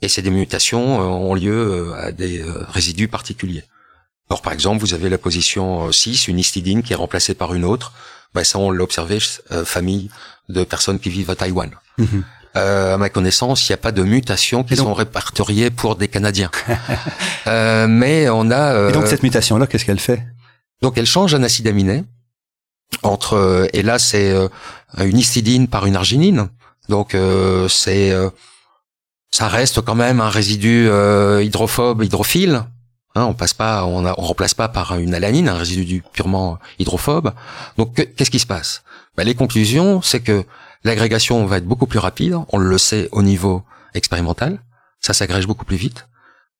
Et ces mutations ont lieu à des résidus particuliers. Alors par exemple, vous avez la position 6, une histidine qui est remplacée par une autre. Ben, ça, on l'a observé, famille de personnes qui vivent à Taïwan. Euh, à ma connaissance, il n'y a pas de mutations qui sont répertoriées pour des Canadiens. euh, mais on a. Euh, et donc cette mutation-là, qu'est-ce qu'elle fait? Donc elle change un acide aminé entre euh, et là c'est euh, une histidine par une arginine. Donc c'est ça reste quand même un résidu hydrophobe, hydrophile. Hein, on passe pas, on, on remplace pas par une alanine, un résidu purement hydrophobe. Donc qu'est-ce qui se passe? Ben, Les conclusions, c'est que L'agrégation va être beaucoup plus rapide, on le sait au niveau expérimental, ça s'agrège beaucoup plus vite.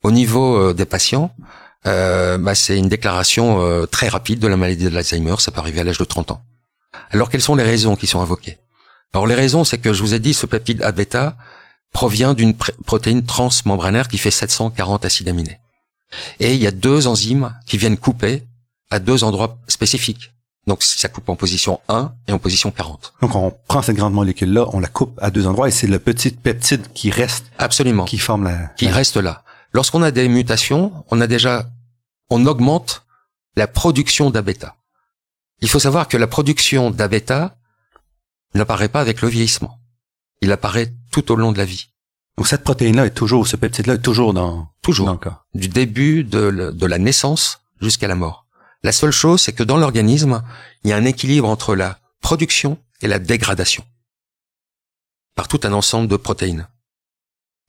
Au niveau euh, des patients, euh, bah, c'est une déclaration euh, très rapide de la maladie de l'Alzheimer, ça peut arriver à l'âge de 30 ans. Alors quelles sont les raisons qui sont invoquées? Alors les raisons, c'est que je vous ai dit, ce peptide A-bêta provient d'une protéine transmembranaire qui fait 740 acides aminés. Et il y a deux enzymes qui viennent couper à deux endroits spécifiques. Donc ça coupe en position 1 et en position 40. Donc on prend cette grande molécule là, on la coupe à deux endroits et c'est le petit peptide qui reste absolument qui forme la qui reste là. Lorsqu'on a des mutations, on a déjà on augmente la production d'abêta. Il faut savoir que la production d'abêta n'apparaît pas avec le vieillissement. Il apparaît tout au long de la vie. Donc cette protéine-là est toujours, ce peptide-là est toujours dans toujours dans le corps. Du début de, de la naissance jusqu'à la mort. La seule chose, c'est que dans l'organisme, il y a un équilibre entre la production et la dégradation par tout un ensemble de protéines.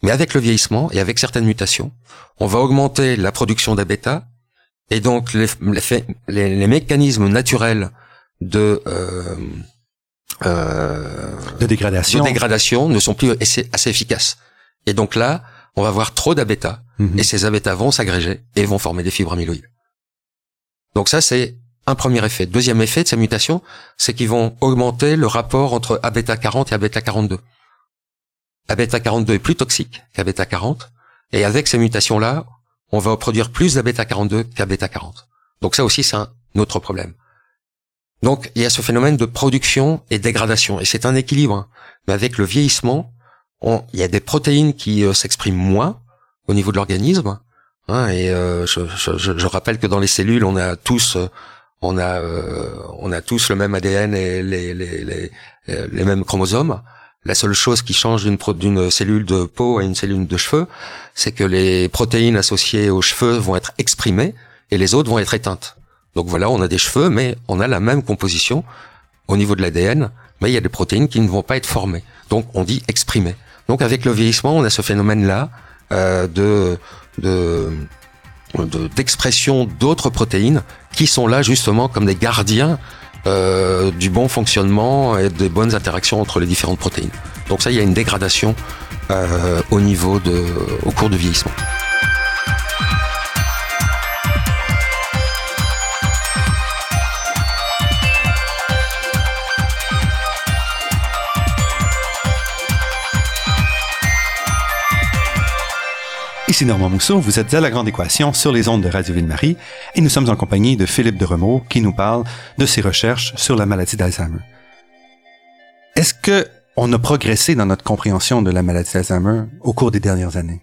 Mais avec le vieillissement et avec certaines mutations, on va augmenter la production d'abêta et donc les, les, mécanismes naturels de euh, euh, de dégradation. de dégradation ne sont plus assez, efficaces. Et donc là, on va avoir trop d'abêta mhm. et ces abêta vont s'agréger et vont former des fibres amyloïdes. Donc ça, c'est un premier effet. Deuxième effet de ces mutations, c'est qu'ils vont augmenter le rapport entre abêta 40 et abêta 42. Abêta 42 est plus toxique qu'abêta 40, et avec ces mutations-là, on va produire plus d'abêta 42 qu'abêta 40. Donc ça aussi, c'est un autre problème. Donc il y a ce phénomène de production et dégradation, et c'est un équilibre. Hein. Mais avec le vieillissement, il y a des protéines qui euh, s'expriment moins au niveau de l'organisme, Hein, et euh, je, je, je, rappelle que dans les cellules, on a tous, euh, on a, euh, on a tous le même ADN et les, les, les, les mêmes chromosomes. La seule chose qui change d'une, d'une cellule de peau à une cellule de cheveux, c'est que les protéines associées aux cheveux vont être exprimées et les autres vont être éteintes. Donc voilà, on a des cheveux, mais on a la même composition au niveau de l'ADN, mais il y a des protéines qui ne vont pas être formées. Donc on dit exprimées. Donc avec le vieillissement, on a ce phénomène-là euh, de de d'expression d'autres protéines qui sont là justement comme des gardiens euh, du bon fonctionnement et des bonnes interactions entre les différentes protéines. Donc ça, il y a une dégradation euh, au niveau de, au cours du vieillissement. Ici Normand Mousseau, vous êtes à La Grande Équation sur les ondes de Radio Ville-Marie et nous sommes en compagnie de Philippe de Remaux qui nous parle de ses recherches sur la maladie d'Alzheimer. Est-ce que on a progressé dans notre compréhension de la maladie d'Alzheimer au cours des dernières années?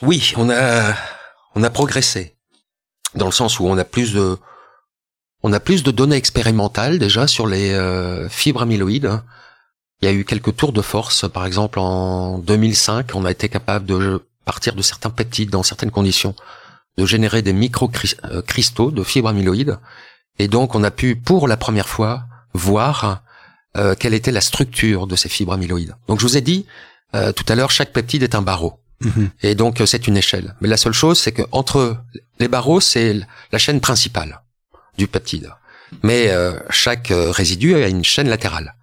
Oui, on a, progressé. Dans le sens où on a plus de, données expérimentales déjà sur les euh, fibres amyloïdes il y a eu quelques tours de force. Par exemple, en 2005, on a été capable de partir de certains peptides dans certaines conditions, de générer des micro-cristaux de fibres amyloïdes. Et donc, on a pu, pour la première fois, voir euh, quelle était la structure de ces fibres amyloïdes. Donc, je vous ai dit euh, tout à l'heure, chaque peptide est un barreau. Mhm. Et donc, c'est une échelle. Mais la seule chose, c'est que entre les barreaux, c'est la chaîne principale du peptide. Mais euh, chaque résidu a une chaîne latérale.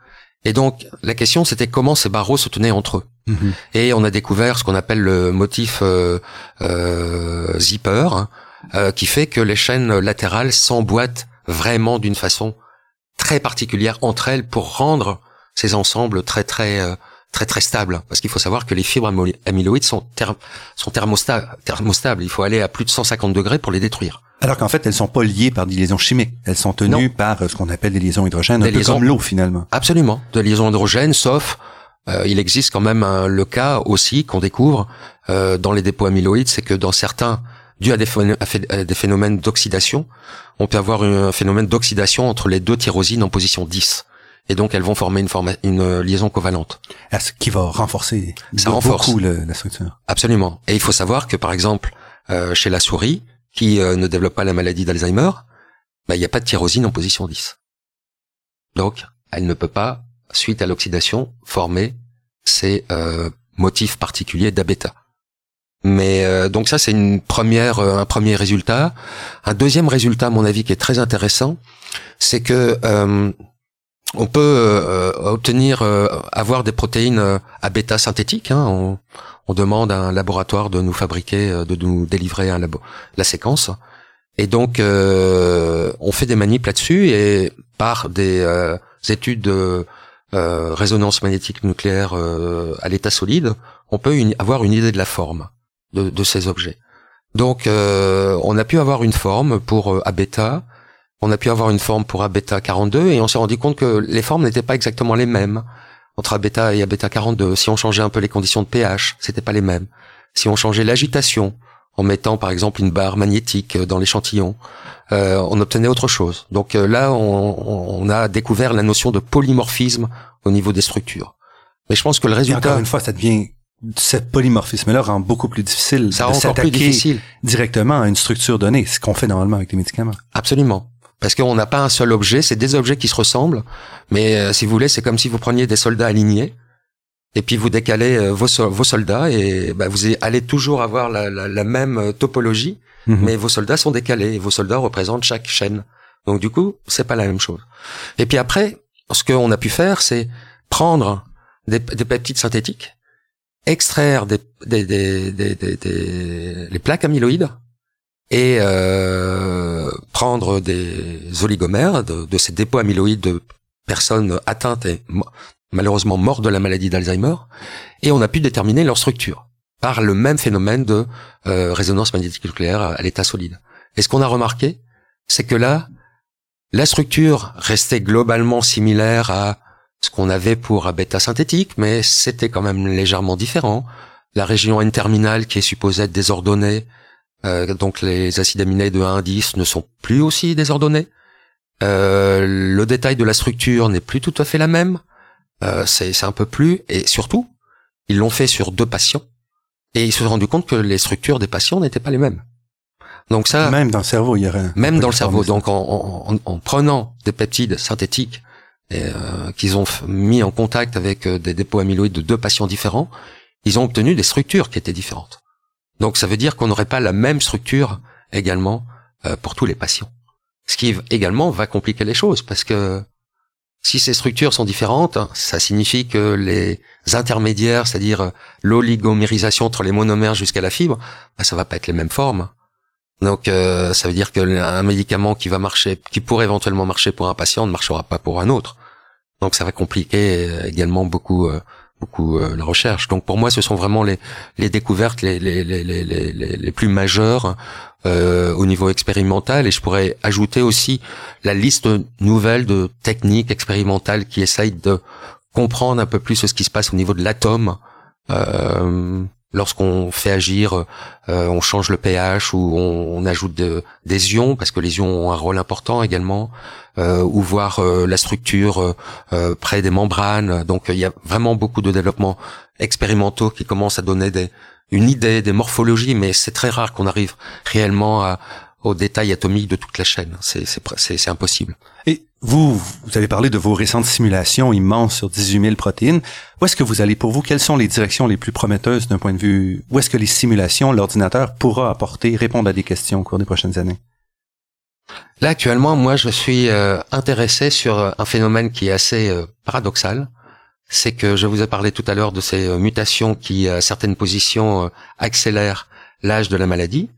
Et donc la question c'était comment ces barreaux se tenaient entre eux. Mhm. Et on a découvert ce qu'on appelle le motif euh, euh, zipper, hein, euh, qui fait que les chaînes latérales s'emboîtent vraiment d'une façon très particulière entre elles pour rendre ces ensembles très très euh, très très stables. Parce qu'il faut savoir que les fibres amyloïdes sont, sont thermostables. Il faut aller à plus de 150 degrés pour les détruire. Alors qu'en fait, elles sont pas liées par des liaisons chimiques. Elles sont tenues par euh, ce qu'on appelle des liaisons hydrogènes, un peu comme l'eau finalement. Absolument. De liaisons hydrogènes, sauf il existe quand même le cas aussi qu'on découvre dans les dépôts amyloïdes, c'est que dans certains, dû à des, des phénomènes d'oxydation, on peut avoir un phénomène d'oxydation entre les deux tyrosines en position 10 et donc elles vont former une, une liaison covalente. Ce qui va renforcer Ça renforce. beaucoup la structure. Absolument. Et il faut savoir que par exemple, euh, chez la souris, qui euh, ne développe pas la maladie d'Alzheimer, bah, il n'y a pas de tyrosine en position 10. Donc, elle ne peut pas, suite à l'oxydation, former ces euh, motifs particuliers d'A-bêta. Mais euh, donc ça c'est une première un premier résultat. Un deuxième résultat à mon avis qui est très intéressant, c'est que on peut euh, obtenir euh, avoir des protéines euh, à bêta synthétiques. Hein. On, demande à un laboratoire de nous fabriquer, de nous délivrer un labo, la séquence. Et donc, on fait des manips là-dessus et par des études de résonance magnétique nucléaire à l'état solide, on peut avoir une idée de la forme de, de ces objets. Donc, on a pu avoir une forme pour A bêta on a pu avoir une forme pour A-bêta 42 et on s'est rendu compte que les formes n'étaient pas exactement les mêmes entre A-bêta et A-bêta 42. Si on changeait un peu les conditions de pH, c'était pas les mêmes. Si on changeait l'agitation en mettant par exemple une barre magnétique dans l'échantillon, euh, on obtenait autre chose. Donc euh, là, on, a découvert la notion de polymorphisme au niveau des structures. Mais je pense que le résultat... encore une fois, ça devient ce polymorphisme-là rend beaucoup plus difficile ça de s'attaquer directement à une structure donnée, ce qu'on fait normalement avec les médicaments. Absolument parce qu'on n'a pas un seul objet, c'est des objets qui se ressemblent, mais euh, si vous voulez, c'est comme si vous preniez des soldats alignés, et puis vous décalez euh, vos, vos, soldats, et bah, vous allez toujours avoir la, la, même euh, topologie, mhm. mais vos soldats sont décalés, et vos soldats représentent chaque chaîne. Donc du coup, c'est pas la même chose. Et puis après, ce qu'on a pu faire, c'est prendre des, des, peptides synthétiques, extraire des, des, des, des, des les plaques amyloïdes, et euh, prendre des oligomères de, ces dépôts amyloïdes de personnes atteintes et malheureusement mortes de la maladie d'Alzheimer, et on a pu déterminer leur structure par le même phénomène de euh, résonance magnétique nucléaire à l'état solide. Et ce qu'on a remarqué, c'est que là, la structure restait globalement similaire à ce qu'on avait pour un bêta synthétique, mais c'était quand même légèrement différent. La région N-terminale qui est supposée être désordonnée euh, donc les acides aminés de 1 à 10 ne sont plus aussi désordonnés. Euh, le détail de la structure n'est plus tout à fait la même. Euh, c'est un peu plus et surtout ils l'ont fait sur deux patients et ils se sont rendus compte que les structures des patients n'étaient pas les mêmes. Donc ça, même dans le cerveau, il y aurait même dans le cerveau. Donc en, en, prenant des peptides synthétiques euh, qu'ils ont mis en contact avec euh, des dépôts amyloïdes de deux patients différents, ils ont obtenu des structures qui étaient différentes. Donc ça veut dire qu'on n'aurait pas la même structure également euh, pour tous les patients. Ce qui également va compliquer les choses parce que si ces structures sont différentes, ça signifie que les intermédiaires, c'est-à-dire l'oligomérisation entre les monomères jusqu'à la fibre, bah, ça va pas être les mêmes formes. Donc euh, ça veut dire qu'un médicament qui va marcher, qui pourrait éventuellement marcher pour un patient, ne marchera pas pour un autre. Donc ça va compliquer également beaucoup euh, beaucoup euh, la recherche. Donc pour moi, ce sont vraiment les, les découvertes les, les, les, les, les plus majeures euh, au niveau expérimental. Et je pourrais ajouter aussi la liste nouvelle de techniques expérimentales qui essayent de comprendre un peu plus ce qui se passe au niveau de l'atome. Euh, lorsqu'on fait agir, euh, on change le pH ou on, ajoute des ions parce que les ions ont un rôle important également, euh, ou voir euh, la structure près des membranes. Donc il y a vraiment beaucoup de développements expérimentaux qui commencent à donner une idée des morphologies, mais c'est très rare qu'on arrive réellement à, aux détails atomiques de toute la chaîne. C'est impossible. Et vous, vous avez parlé de vos récentes simulations immenses sur 18 000 protéines. Où est-ce que vous allez pour vous? Quelles sont les directions les plus prometteuses d'un point de vue? Où est-ce que les simulations, l'ordinateur pourra apporter, répondre à des questions au cours des prochaines années? Là, actuellement, moi, je suis euh, intéressé sur euh, un phénomène qui est assez euh, paradoxal. C'est que je vous ai parlé tout à l'heure de ces mutations qui, à certaines positions, accélèrent l'âge de la maladie.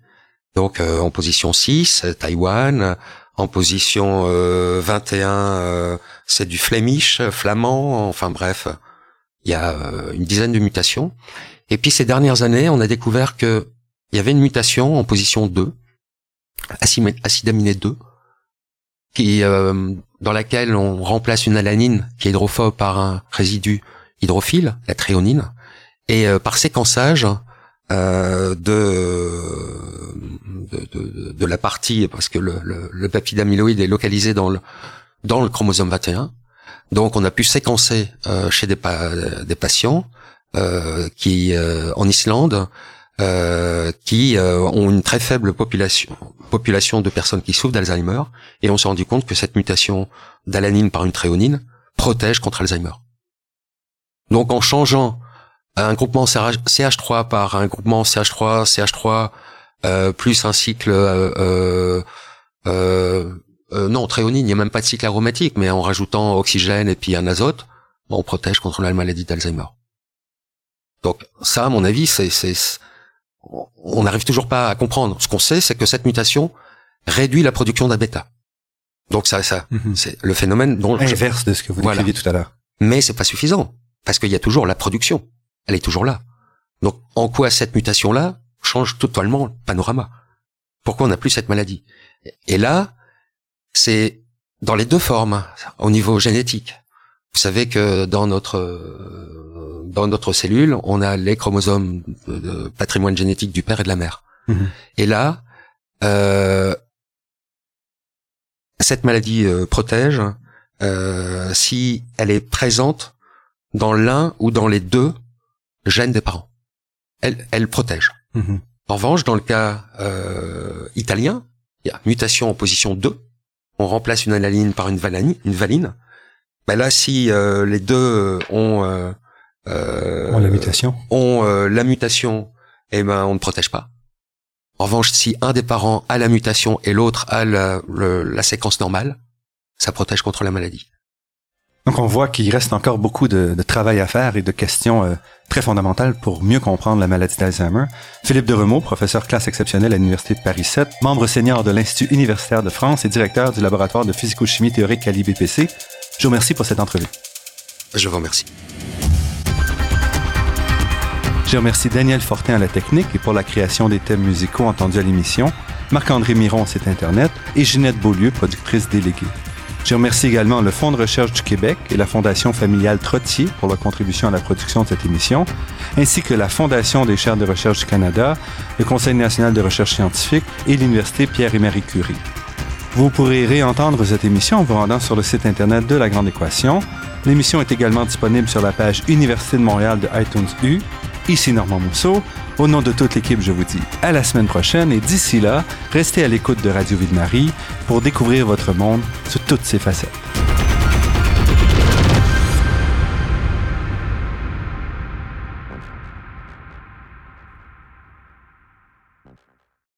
Donc, en position 6, Taïwan, en position 21, euh, euh, c'est du Flemish, flamand. Enfin bref, il y a euh, une dizaine de mutations. Et puis ces dernières années, on a découvert que il y avait une mutation en position 2, acide aminé 2, qui dans laquelle on remplace une alanine qui est hydrophobe par un résidu hydrophile, la tréonine, et par séquençage de, de, de, de, la partie, parce que le, le, le peptide amyloïde est localisé dans le, dans le chromosome 21. Donc on a pu séquencer euh, chez des, des patients euh, qui euh, en Islande euh, qui euh, ont une très faible population population de personnes qui souffrent d'Alzheimer et on s'est rendu compte que cette mutation d'alanine par une tréonine protège contre Alzheimer. Donc en changeant un groupement CH3 par un groupement CH3 CH3 euh, plus un cycle euh, euh, euh, non, tréonine, il n'y a même pas de cycle aromatique, mais en rajoutant oxygène et puis un azote, on protège contre la maladie d'Alzheimer. Donc ça, à mon avis, c'est, on n'arrive toujours pas à comprendre. Ce qu'on sait, c'est que cette mutation réduit la production d'un bêta. Donc ça, ça, mhm. c'est le phénomène dont inverse de ce que vous décriviez tout à l'heure. Mais c'est pas suffisant parce qu'il y a toujours la production. Elle est toujours là. Donc en quoi cette mutation-là change totalement le panorama? Pourquoi on n'a plus cette maladie? Et là, c'est dans les deux formes, au niveau génétique. Vous savez que dans notre dans notre cellule, on a les chromosomes de patrimoine génétique du père et de la mère. Mhm. Et là, euh, cette maladie euh, protège euh, si elle est présente dans l'un ou dans les deux gènes des parents. Elle, elle protège. Mhm. En revanche, dans le cas euh, italien, il y a mutation en position 2, on remplace une alanine par une valine, une valine. Ben là, si euh, les deux ont, euh, euh la mutation, ont euh, la mutation, eh ben on ne protège pas. En revanche, si un des parents a la mutation et l'autre a la, la séquence normale, ça protège contre la maladie. Donc on voit qu'il reste encore beaucoup de, travail à faire et de questions euh, très fondamentales pour mieux comprendre la maladie d'Alzheimer. Philippe de professeur classe exceptionnelle à l'Université de Paris 7, membre senior de l'Institut universitaire de France et directeur du laboratoire de physico-chimie théorique à l'IBPC, je vous remercie pour cette entrevue. Je vous remercie. Je remercie Daniel Fortin à la technique et pour la création des thèmes musicaux entendus à l'émission, Marc-André Miron, site Internet, et Ginette Beaulieu, productrice déléguée. Je remercie également le Fonds de recherche du Québec et la Fondation familiale Trottier pour leur contribution à la production de cette émission, ainsi que la Fondation des chaires de recherche du Canada, le Conseil national de recherche scientifique et l'Université Pierre et Marie Curie. Vous pourrez réentendre cette émission en vous rendant sur le site Internet de La Grande Équation. L'émission est également disponible sur la page Université de Montréal de iTunes U. Ici Normand Mousseau. Au nom de toute l'équipe, je vous dis à la semaine prochaine et d'ici là, restez à l'écoute de Radio Ville-Marie pour découvrir votre monde sous toutes ses facettes.